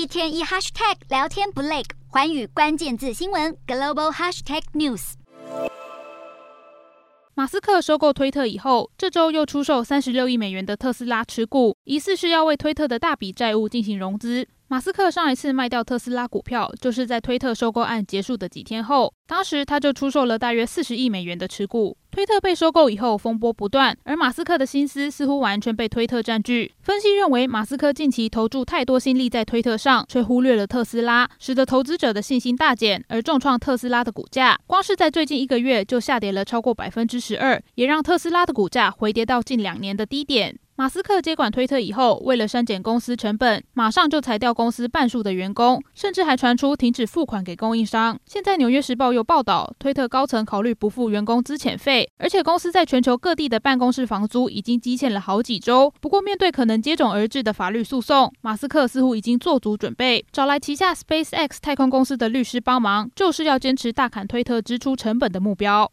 一天一 hashtag 聊天不累，环宇关键字新闻 global hashtag news。马斯克收购推特以后，这周又出售三十六亿美元的特斯拉持股，疑似是要为推特的大笔债务进行融资。马斯克上一次卖掉特斯拉股票，就是在推特收购案结束的几天后，当时他就出售了大约四十亿美元的持股。推特被收购以后，风波不断，而马斯克的心思似乎完全被推特占据。分析认为，马斯克近期投注太多心力在推特上，却忽略了特斯拉，使得投资者的信心大减，而重创特斯拉的股价。光是在最近一个月就下跌了超过百分之十二，也让特斯拉的股价回跌到近两年的低点。马斯克接管推特以后，为了删减公司成本，马上就裁掉公司半数的员工，甚至还传出停止付款给供应商。现在《纽约时报》又报道，推特高层考虑不付员工资遣费，而且公司在全球各地的办公室房租已经积欠了好几周。不过，面对可能接踵而至的法律诉讼，马斯克似乎已经做足准备，找来旗下 SpaceX 太空公司的律师帮忙，就是要坚持大砍推特支出成本的目标。